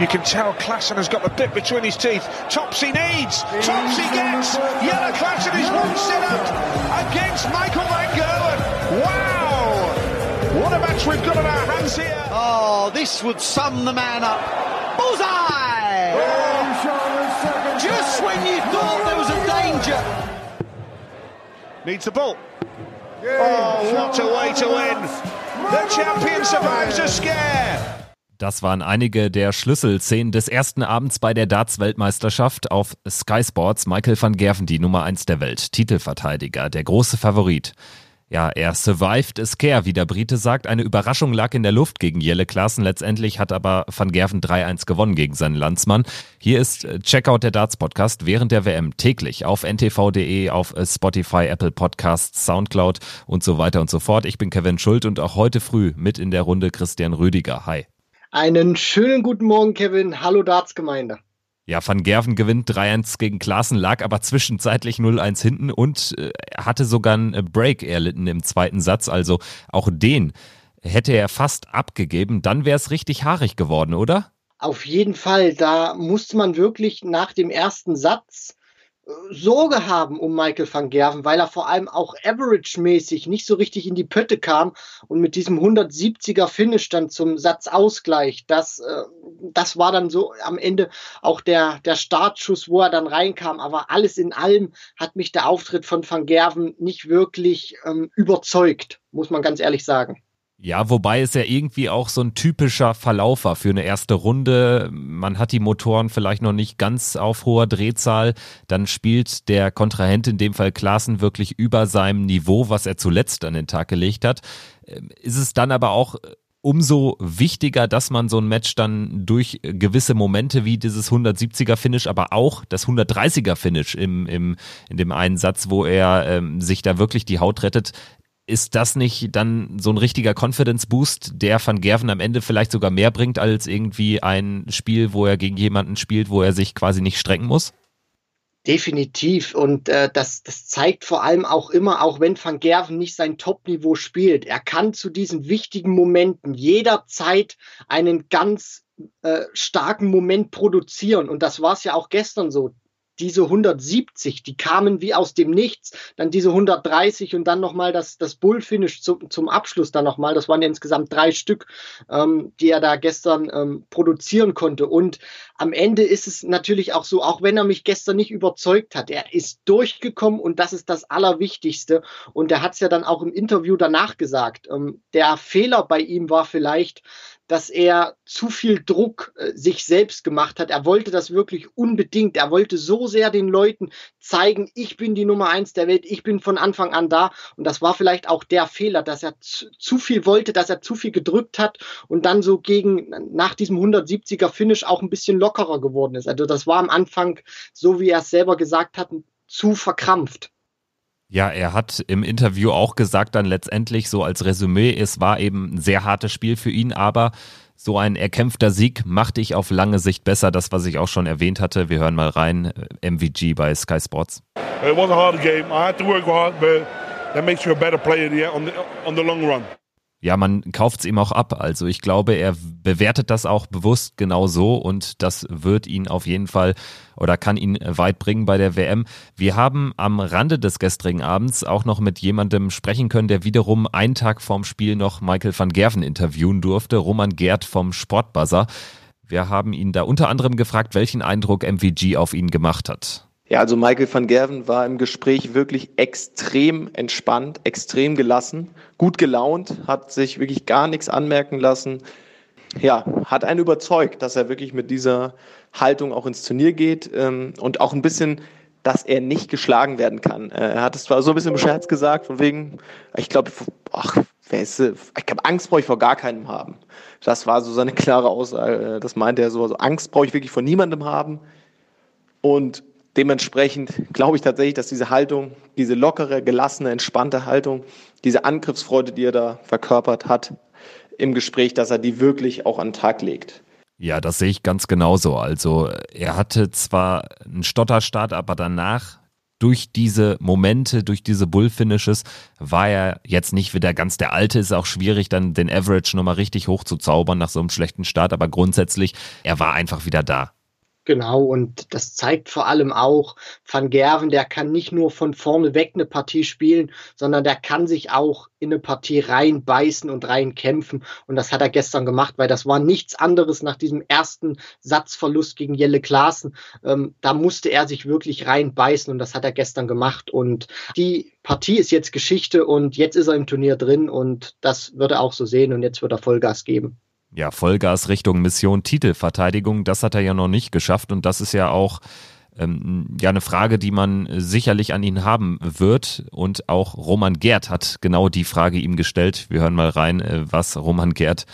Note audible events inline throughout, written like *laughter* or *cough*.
You can tell Klassen has got the bit between his teeth. Topsy needs. Topsy gets. Yellow Klassen is one set up against Michael Van Gerwen. Wow. What a match we've got on our hands here. Oh, this would sum the man up. Bullseye! Just when you thought there was a danger. Needs the ball. Oh, what a way to win. The champion survives a scare. Das waren einige der Schlüsselszenen des ersten Abends bei der Darts-Weltmeisterschaft auf Sky Sports. Michael van Gerven, die Nummer 1 der Welt, Titelverteidiger, der große Favorit. Ja, er survived a scare, wie der Brite sagt. Eine Überraschung lag in der Luft gegen Jelle Klaassen. Letztendlich hat aber Van Gerven 3-1 gewonnen gegen seinen Landsmann. Hier ist äh, Checkout der Darts Podcast während der WM täglich auf ntv.de, auf äh, Spotify, Apple Podcasts, Soundcloud und so weiter und so fort. Ich bin Kevin Schult und auch heute früh mit in der Runde Christian Rüdiger. Hi. Einen schönen guten Morgen, Kevin. Hallo Darts-Gemeinde. Ja, Van Gerven gewinnt 3-1 gegen Klaassen, lag aber zwischenzeitlich 0-1 hinten und äh, hatte sogar einen Break erlitten im zweiten Satz. Also auch den hätte er fast abgegeben. Dann wäre es richtig haarig geworden, oder? Auf jeden Fall. Da musste man wirklich nach dem ersten Satz Sorge haben um Michael van Gerven, weil er vor allem auch average-mäßig nicht so richtig in die Pötte kam und mit diesem 170er Finish dann zum Satzausgleich, das, äh, das war dann so am Ende auch der, der Startschuss, wo er dann reinkam. Aber alles in allem hat mich der Auftritt von van Gerven nicht wirklich ähm, überzeugt, muss man ganz ehrlich sagen. Ja, wobei es ja irgendwie auch so ein typischer Verlauf war für eine erste Runde. Man hat die Motoren vielleicht noch nicht ganz auf hoher Drehzahl. Dann spielt der Kontrahent, in dem Fall Klaassen, wirklich über seinem Niveau, was er zuletzt an den Tag gelegt hat. Ähm, ist es dann aber auch umso wichtiger, dass man so ein Match dann durch gewisse Momente wie dieses 170er Finish, aber auch das 130er Finish im, im, in dem einen Satz, wo er ähm, sich da wirklich die Haut rettet, ist das nicht dann so ein richtiger Confidence Boost, der Van Gerven am Ende vielleicht sogar mehr bringt als irgendwie ein Spiel, wo er gegen jemanden spielt, wo er sich quasi nicht strecken muss? Definitiv. Und äh, das, das zeigt vor allem auch immer, auch wenn Van Gerven nicht sein Top-Niveau spielt, er kann zu diesen wichtigen Momenten jederzeit einen ganz äh, starken Moment produzieren. Und das war es ja auch gestern so diese 170, die kamen wie aus dem Nichts, dann diese 130 und dann nochmal das, das Bullfinish zum, zum Abschluss dann nochmal. Das waren ja insgesamt drei Stück, ähm, die er da gestern ähm, produzieren konnte. Und am Ende ist es natürlich auch so, auch wenn er mich gestern nicht überzeugt hat, er ist durchgekommen und das ist das Allerwichtigste. Und er hat es ja dann auch im Interview danach gesagt. Ähm, der Fehler bei ihm war vielleicht, dass er zu viel Druck äh, sich selbst gemacht hat. Er wollte das wirklich unbedingt. Er wollte so sehr den Leuten zeigen, ich bin die Nummer eins der Welt, ich bin von Anfang an da. Und das war vielleicht auch der Fehler, dass er zu, zu viel wollte, dass er zu viel gedrückt hat und dann so gegen, nach diesem 170er Finish auch ein bisschen lockerer geworden ist. Also das war am Anfang, so wie er es selber gesagt hat, zu verkrampft. Ja, er hat im Interview auch gesagt, dann letztendlich so als Resümee, es war eben ein sehr hartes Spiel für ihn, aber so ein erkämpfter Sieg macht dich auf lange Sicht besser. Das, was ich auch schon erwähnt hatte. Wir hören mal rein. MVG bei Sky Sports. It was a hard game. I had to work hard, but that makes you a better player on the, on the long run ja, man kauft es ihm auch ab. Also ich glaube, er bewertet das auch bewusst genau so und das wird ihn auf jeden Fall oder kann ihn weit bringen bei der WM. Wir haben am Rande des gestrigen Abends auch noch mit jemandem sprechen können, der wiederum einen Tag vorm Spiel noch Michael van Gerven interviewen durfte, Roman Gerd vom Sportbuzzer. Wir haben ihn da unter anderem gefragt, welchen Eindruck MVG auf ihn gemacht hat. Ja, also Michael van Gerven war im Gespräch wirklich extrem entspannt, extrem gelassen, gut gelaunt, hat sich wirklich gar nichts anmerken lassen. Ja, hat einen überzeugt, dass er wirklich mit dieser Haltung auch ins Turnier geht ähm, und auch ein bisschen, dass er nicht geschlagen werden kann. Äh, er hat es zwar so ein bisschen im Scherz gesagt, von wegen, ich glaube, ach, wer ist, ich glaube, Angst brauche ich vor gar keinem haben. Das war so seine *laughs* klare Aussage. Das meinte er so, also Angst brauche ich wirklich vor niemandem haben. Und Dementsprechend glaube ich tatsächlich, dass diese Haltung, diese lockere, gelassene, entspannte Haltung, diese Angriffsfreude, die er da verkörpert hat im Gespräch, dass er die wirklich auch an den Tag legt. Ja, das sehe ich ganz genauso. Also er hatte zwar einen Stotterstart, aber danach durch diese Momente, durch diese Bullfinishes war er jetzt nicht wieder ganz der Alte. Ist auch schwierig, dann den Average nochmal richtig hoch zu zaubern nach so einem schlechten Start. Aber grundsätzlich, er war einfach wieder da. Genau, und das zeigt vor allem auch, Van Gerven, der kann nicht nur von vorne weg eine Partie spielen, sondern der kann sich auch in eine Partie reinbeißen und reinkämpfen. Und das hat er gestern gemacht, weil das war nichts anderes nach diesem ersten Satzverlust gegen Jelle Klaassen. Ähm, da musste er sich wirklich reinbeißen und das hat er gestern gemacht. Und die Partie ist jetzt Geschichte und jetzt ist er im Turnier drin und das wird er auch so sehen und jetzt wird er Vollgas geben. Ja, Vollgas Richtung Mission Titelverteidigung, das hat er ja noch nicht geschafft und das ist ja auch ähm, ja eine Frage, die man sicherlich an ihn haben wird und auch Roman Gerd hat genau die Frage ihm gestellt. Wir hören mal rein, äh, was Roman Gerd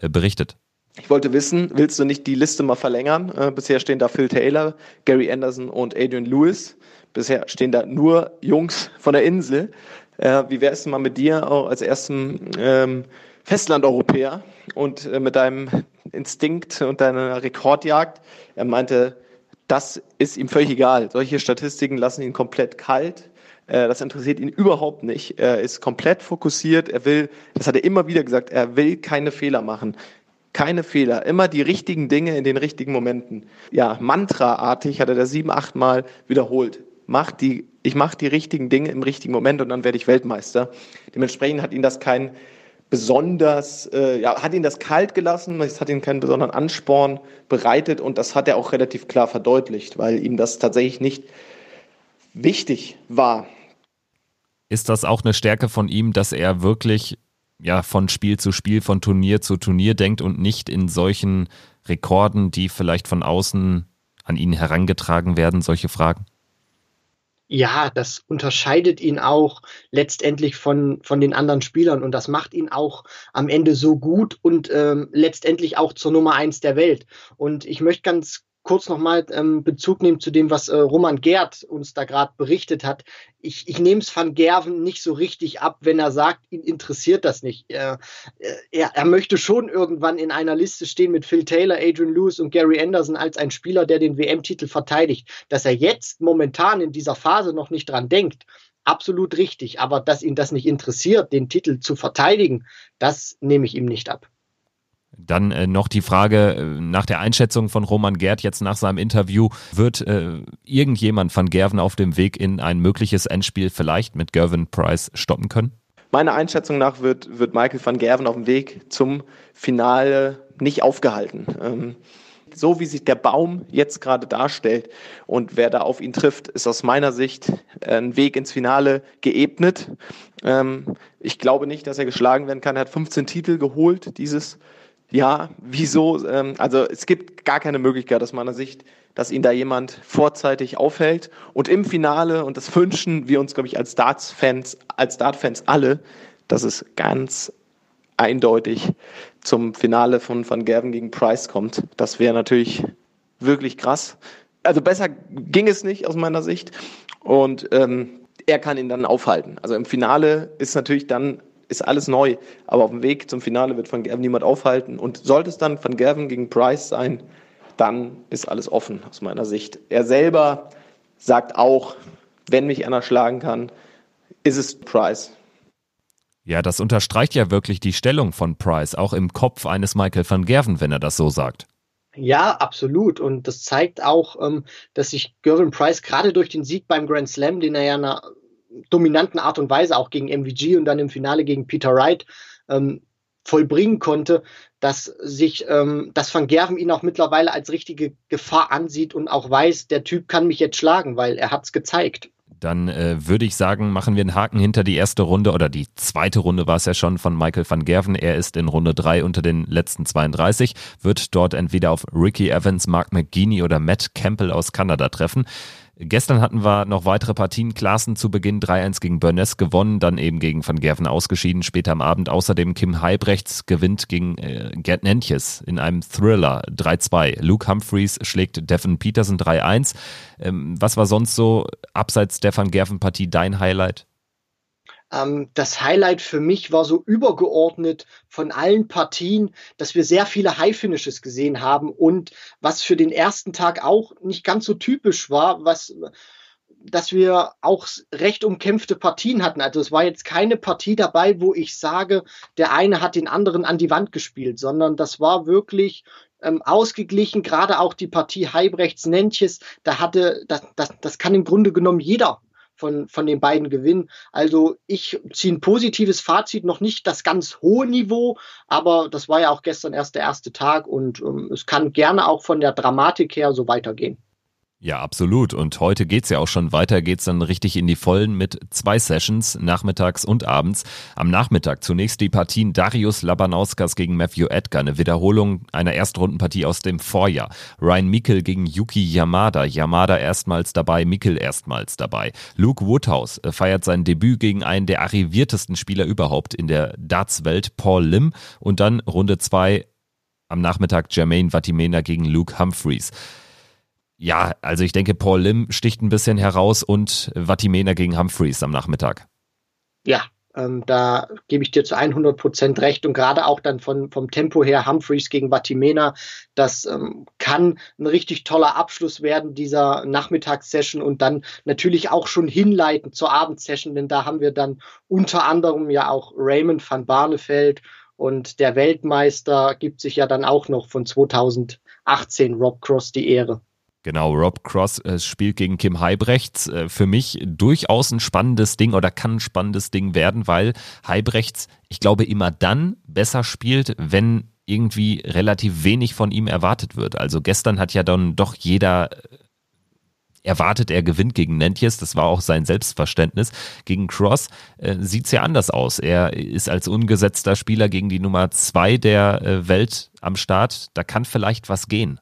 äh, berichtet. Ich wollte wissen, willst du nicht die Liste mal verlängern? Äh, bisher stehen da Phil Taylor, Gary Anderson und Adrian Lewis. Bisher stehen da nur Jungs von der Insel. Wie wäre es mal mit dir auch als ersten ähm, Festlandeuropäer und äh, mit deinem Instinkt und deiner Rekordjagd. Er meinte, das ist ihm völlig egal. Solche Statistiken lassen ihn komplett kalt. Äh, das interessiert ihn überhaupt nicht. Er ist komplett fokussiert. Er will, das hat er immer wieder gesagt, er will keine Fehler machen. Keine Fehler. Immer die richtigen Dinge in den richtigen Momenten. Ja, mantraartig hat er das sieben, acht Mal wiederholt. Mach die, ich mache die richtigen Dinge im richtigen Moment und dann werde ich Weltmeister. Dementsprechend hat ihn das kein besonders, äh, ja, hat ihn das kalt gelassen, es hat ihn keinen besonderen Ansporn bereitet und das hat er auch relativ klar verdeutlicht, weil ihm das tatsächlich nicht wichtig war. Ist das auch eine Stärke von ihm, dass er wirklich ja von Spiel zu Spiel, von Turnier zu Turnier denkt und nicht in solchen Rekorden, die vielleicht von außen an ihn herangetragen werden, solche Fragen? Ja, das unterscheidet ihn auch letztendlich von, von den anderen Spielern und das macht ihn auch am Ende so gut und ähm, letztendlich auch zur Nummer eins der Welt. Und ich möchte ganz kurz nochmal ähm, Bezug nehmen zu dem, was äh, Roman Gerd uns da gerade berichtet hat. Ich, ich nehme es Van Gerven nicht so richtig ab, wenn er sagt, ihn interessiert das nicht. Er, äh, er, er möchte schon irgendwann in einer Liste stehen mit Phil Taylor, Adrian Lewis und Gary Anderson als ein Spieler, der den WM-Titel verteidigt. Dass er jetzt momentan in dieser Phase noch nicht dran denkt, absolut richtig. Aber dass ihn das nicht interessiert, den Titel zu verteidigen, das nehme ich ihm nicht ab. Dann äh, noch die Frage äh, nach der Einschätzung von Roman Gerd jetzt nach seinem Interview. Wird äh, irgendjemand van Gerven auf dem Weg in ein mögliches Endspiel vielleicht mit Gervin Price stoppen können? Meiner Einschätzung nach wird, wird Michael van Gerven auf dem Weg zum Finale nicht aufgehalten. Ähm, so wie sich der Baum jetzt gerade darstellt und wer da auf ihn trifft, ist aus meiner Sicht ein Weg ins Finale geebnet. Ähm, ich glaube nicht, dass er geschlagen werden kann. Er hat 15 Titel geholt dieses ja, wieso? Ähm, also es gibt gar keine Möglichkeit aus meiner Sicht, dass ihn da jemand vorzeitig aufhält. Und im Finale, und das wünschen wir uns, glaube ich, als Darts-Fans, als Dart-Fans alle, dass es ganz eindeutig zum Finale von Van Gerven gegen Price kommt. Das wäre natürlich wirklich krass. Also besser ging es nicht aus meiner Sicht. Und ähm, er kann ihn dann aufhalten. Also im Finale ist natürlich dann ist alles neu. Aber auf dem Weg zum Finale wird Van Gerven niemand aufhalten. Und sollte es dann Van Gerven gegen Price sein, dann ist alles offen aus meiner Sicht. Er selber sagt auch, wenn mich einer schlagen kann, ist es Price. Ja, das unterstreicht ja wirklich die Stellung von Price, auch im Kopf eines Michael van Gerven, wenn er das so sagt. Ja, absolut. Und das zeigt auch, ähm, dass sich Gervin Price gerade durch den Sieg beim Grand Slam, den er ja dominanten Art und Weise auch gegen MVG und dann im Finale gegen Peter Wright ähm, vollbringen konnte, dass sich, ähm, dass Van Gerven ihn auch mittlerweile als richtige Gefahr ansieht und auch weiß, der Typ kann mich jetzt schlagen, weil er hat's gezeigt. Dann äh, würde ich sagen, machen wir einen Haken hinter die erste Runde oder die zweite Runde war es ja schon von Michael van Gerven. Er ist in Runde 3 unter den letzten 32, wird dort entweder auf Ricky Evans, Mark McGeaney oder Matt Campbell aus Kanada treffen. Gestern hatten wir noch weitere Partien. Klaassen zu Beginn 3-1 gegen Burness gewonnen, dann eben gegen Van Gerven ausgeschieden. Später am Abend außerdem Kim Heibrechts gewinnt gegen äh, Gerd Nentjes in einem Thriller 3-2. Luke Humphreys schlägt Devin Peterson 3-1. Ähm, was war sonst so abseits der Van Gerven-Partie dein Highlight? Ähm, das Highlight für mich war so übergeordnet von allen Partien, dass wir sehr viele High Finishes gesehen haben und was für den ersten Tag auch nicht ganz so typisch war, was dass wir auch recht umkämpfte Partien hatten. Also es war jetzt keine Partie dabei, wo ich sage, der eine hat den anderen an die Wand gespielt, sondern das war wirklich ähm, ausgeglichen. Gerade auch die Partie Heibrechts-Nentjes, da hatte, das, das, das kann im Grunde genommen jeder von, von den beiden gewinnen. Also ich ziehe ein positives Fazit, noch nicht das ganz hohe Niveau, aber das war ja auch gestern erst der erste Tag und ähm, es kann gerne auch von der Dramatik her so weitergehen. Ja, absolut. Und heute geht's ja auch schon weiter, geht's dann richtig in die Vollen mit zwei Sessions, nachmittags und abends. Am Nachmittag zunächst die Partien Darius Labanauskas gegen Matthew Edgar, eine Wiederholung einer Erstrundenpartie aus dem Vorjahr. Ryan Mikkel gegen Yuki Yamada, Yamada erstmals dabei, Mikkel erstmals dabei. Luke Woodhouse äh, feiert sein Debüt gegen einen der arriviertesten Spieler überhaupt in der Dartswelt, Paul Lim. Und dann Runde zwei am Nachmittag Jermaine Vatimena gegen Luke Humphreys. Ja, also ich denke, Paul Lim sticht ein bisschen heraus und Vatimena gegen Humphreys am Nachmittag. Ja, ähm, da gebe ich dir zu 100 Prozent recht und gerade auch dann von, vom Tempo her Humphreys gegen Vatimena, das ähm, kann ein richtig toller Abschluss werden dieser Nachmittagssession und dann natürlich auch schon hinleiten zur Abendsession, denn da haben wir dann unter anderem ja auch Raymond van Barneveld und der Weltmeister gibt sich ja dann auch noch von 2018 Rob Cross die Ehre. Genau, Rob Cross äh, spielt gegen Kim Heibrechts. Äh, für mich durchaus ein spannendes Ding oder kann ein spannendes Ding werden, weil Heibrechts, ich glaube, immer dann besser spielt, wenn irgendwie relativ wenig von ihm erwartet wird. Also gestern hat ja dann doch jeder äh, erwartet, er gewinnt gegen Nentjes. Das war auch sein Selbstverständnis. Gegen Cross äh, sieht's ja anders aus. Er ist als ungesetzter Spieler gegen die Nummer zwei der äh, Welt am Start. Da kann vielleicht was gehen.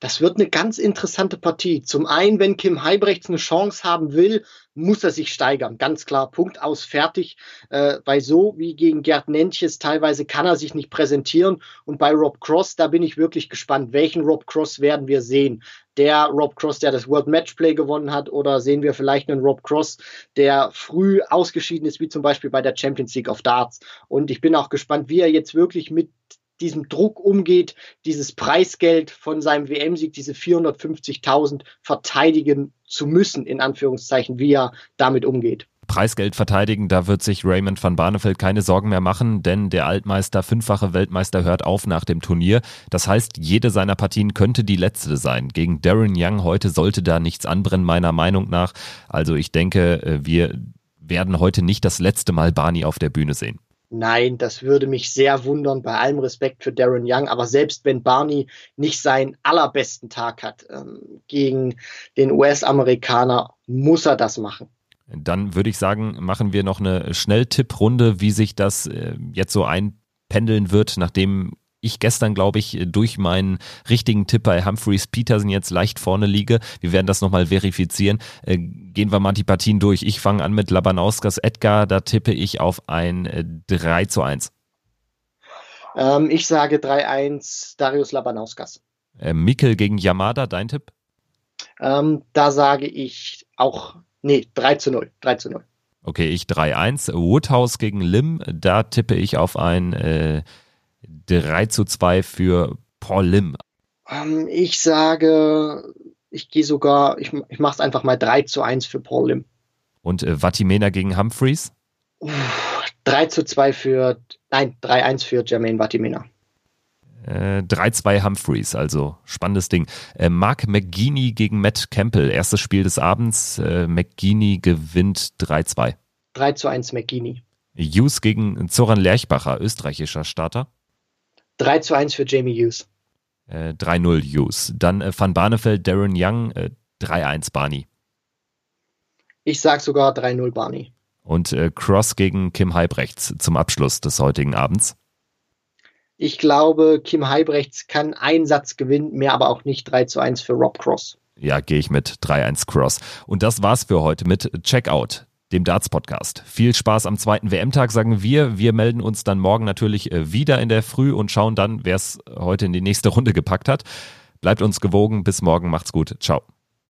Das wird eine ganz interessante Partie. Zum einen, wenn Kim Heibrechts eine Chance haben will, muss er sich steigern. Ganz klar, Punkt aus, fertig. Äh, weil so wie gegen Gerd Nentjes teilweise kann er sich nicht präsentieren. Und bei Rob Cross, da bin ich wirklich gespannt. Welchen Rob Cross werden wir sehen? Der Rob Cross, der das World Matchplay gewonnen hat, oder sehen wir vielleicht einen Rob Cross, der früh ausgeschieden ist, wie zum Beispiel bei der Champions League of Darts. Und ich bin auch gespannt, wie er jetzt wirklich mit diesem Druck umgeht, dieses Preisgeld von seinem WM-Sieg, diese 450.000 verteidigen zu müssen, in Anführungszeichen, wie er damit umgeht. Preisgeld verteidigen, da wird sich Raymond van Barneveld keine Sorgen mehr machen, denn der Altmeister, fünffache Weltmeister hört auf nach dem Turnier. Das heißt, jede seiner Partien könnte die letzte sein. Gegen Darren Young heute sollte da nichts anbrennen, meiner Meinung nach. Also ich denke, äh, wir werden heute nicht das letzte Mal Barney auf der Bühne sehen. Nein, das würde mich sehr wundern, bei allem Respekt für Darren Young. Aber selbst wenn Barney nicht seinen allerbesten Tag hat ähm, gegen den US-Amerikaner, muss er das machen. Dann würde ich sagen, machen wir noch eine Schnelltipprunde, wie sich das äh, jetzt so einpendeln wird, nachdem ich gestern, glaube ich, durch meinen richtigen Tipp bei Humphreys Peterson jetzt leicht vorne liege. Wir werden das nochmal verifizieren. Äh, gehen wir mal die Partien durch. Ich fange an mit Labanauskas Edgar. Da tippe ich auf ein äh, 3 zu 1. Ähm, ich sage 3-1 Darius Labanauskas. Äh, Mikkel gegen Yamada, dein Tipp? Ähm, da sage ich auch, nee, 3 zu 0. 3 zu 0. Okay, ich 3-1. Woodhouse gegen Lim, da tippe ich auf ein äh, 3 zu 2 für Paul Lim. Ähm, ich sage, ich gehe sogar, ich, ich mache es einfach mal 3 zu 1 für Paul Lim. Und äh, Vatimena gegen Humphreys? 3 zu 2 für, nein, 3-1 für Jermaine Vatimena. Äh, 3-2 Humphreys, also spannendes Ding. Äh, Mark McGeaney gegen Matt Campbell, erstes Spiel des Abends. Äh, McGeaney gewinnt 3-2. 3 zu 1 McGeaney. Hughes gegen Zoran Lerchbacher, österreichischer Starter. 3 zu 1 für Jamie Hughes. Äh, 3-0 Hughes. Dann äh, Van Barneveld, Darren Young, äh, 3-1 Barney. Ich sag sogar 3-0 Barney. Und äh, Cross gegen Kim Heibrechts zum Abschluss des heutigen Abends. Ich glaube, Kim Heibrechts kann einen Satz gewinnen, mehr aber auch nicht 3 zu 1 für Rob Cross. Ja, gehe ich mit 3-1 Cross. Und das war's für heute mit Checkout dem Darts Podcast. Viel Spaß am zweiten WM-Tag, sagen wir. Wir melden uns dann morgen natürlich äh, wieder in der Früh und schauen dann, wer es heute in die nächste Runde gepackt hat. Bleibt uns gewogen. Bis morgen. Macht's gut. Ciao.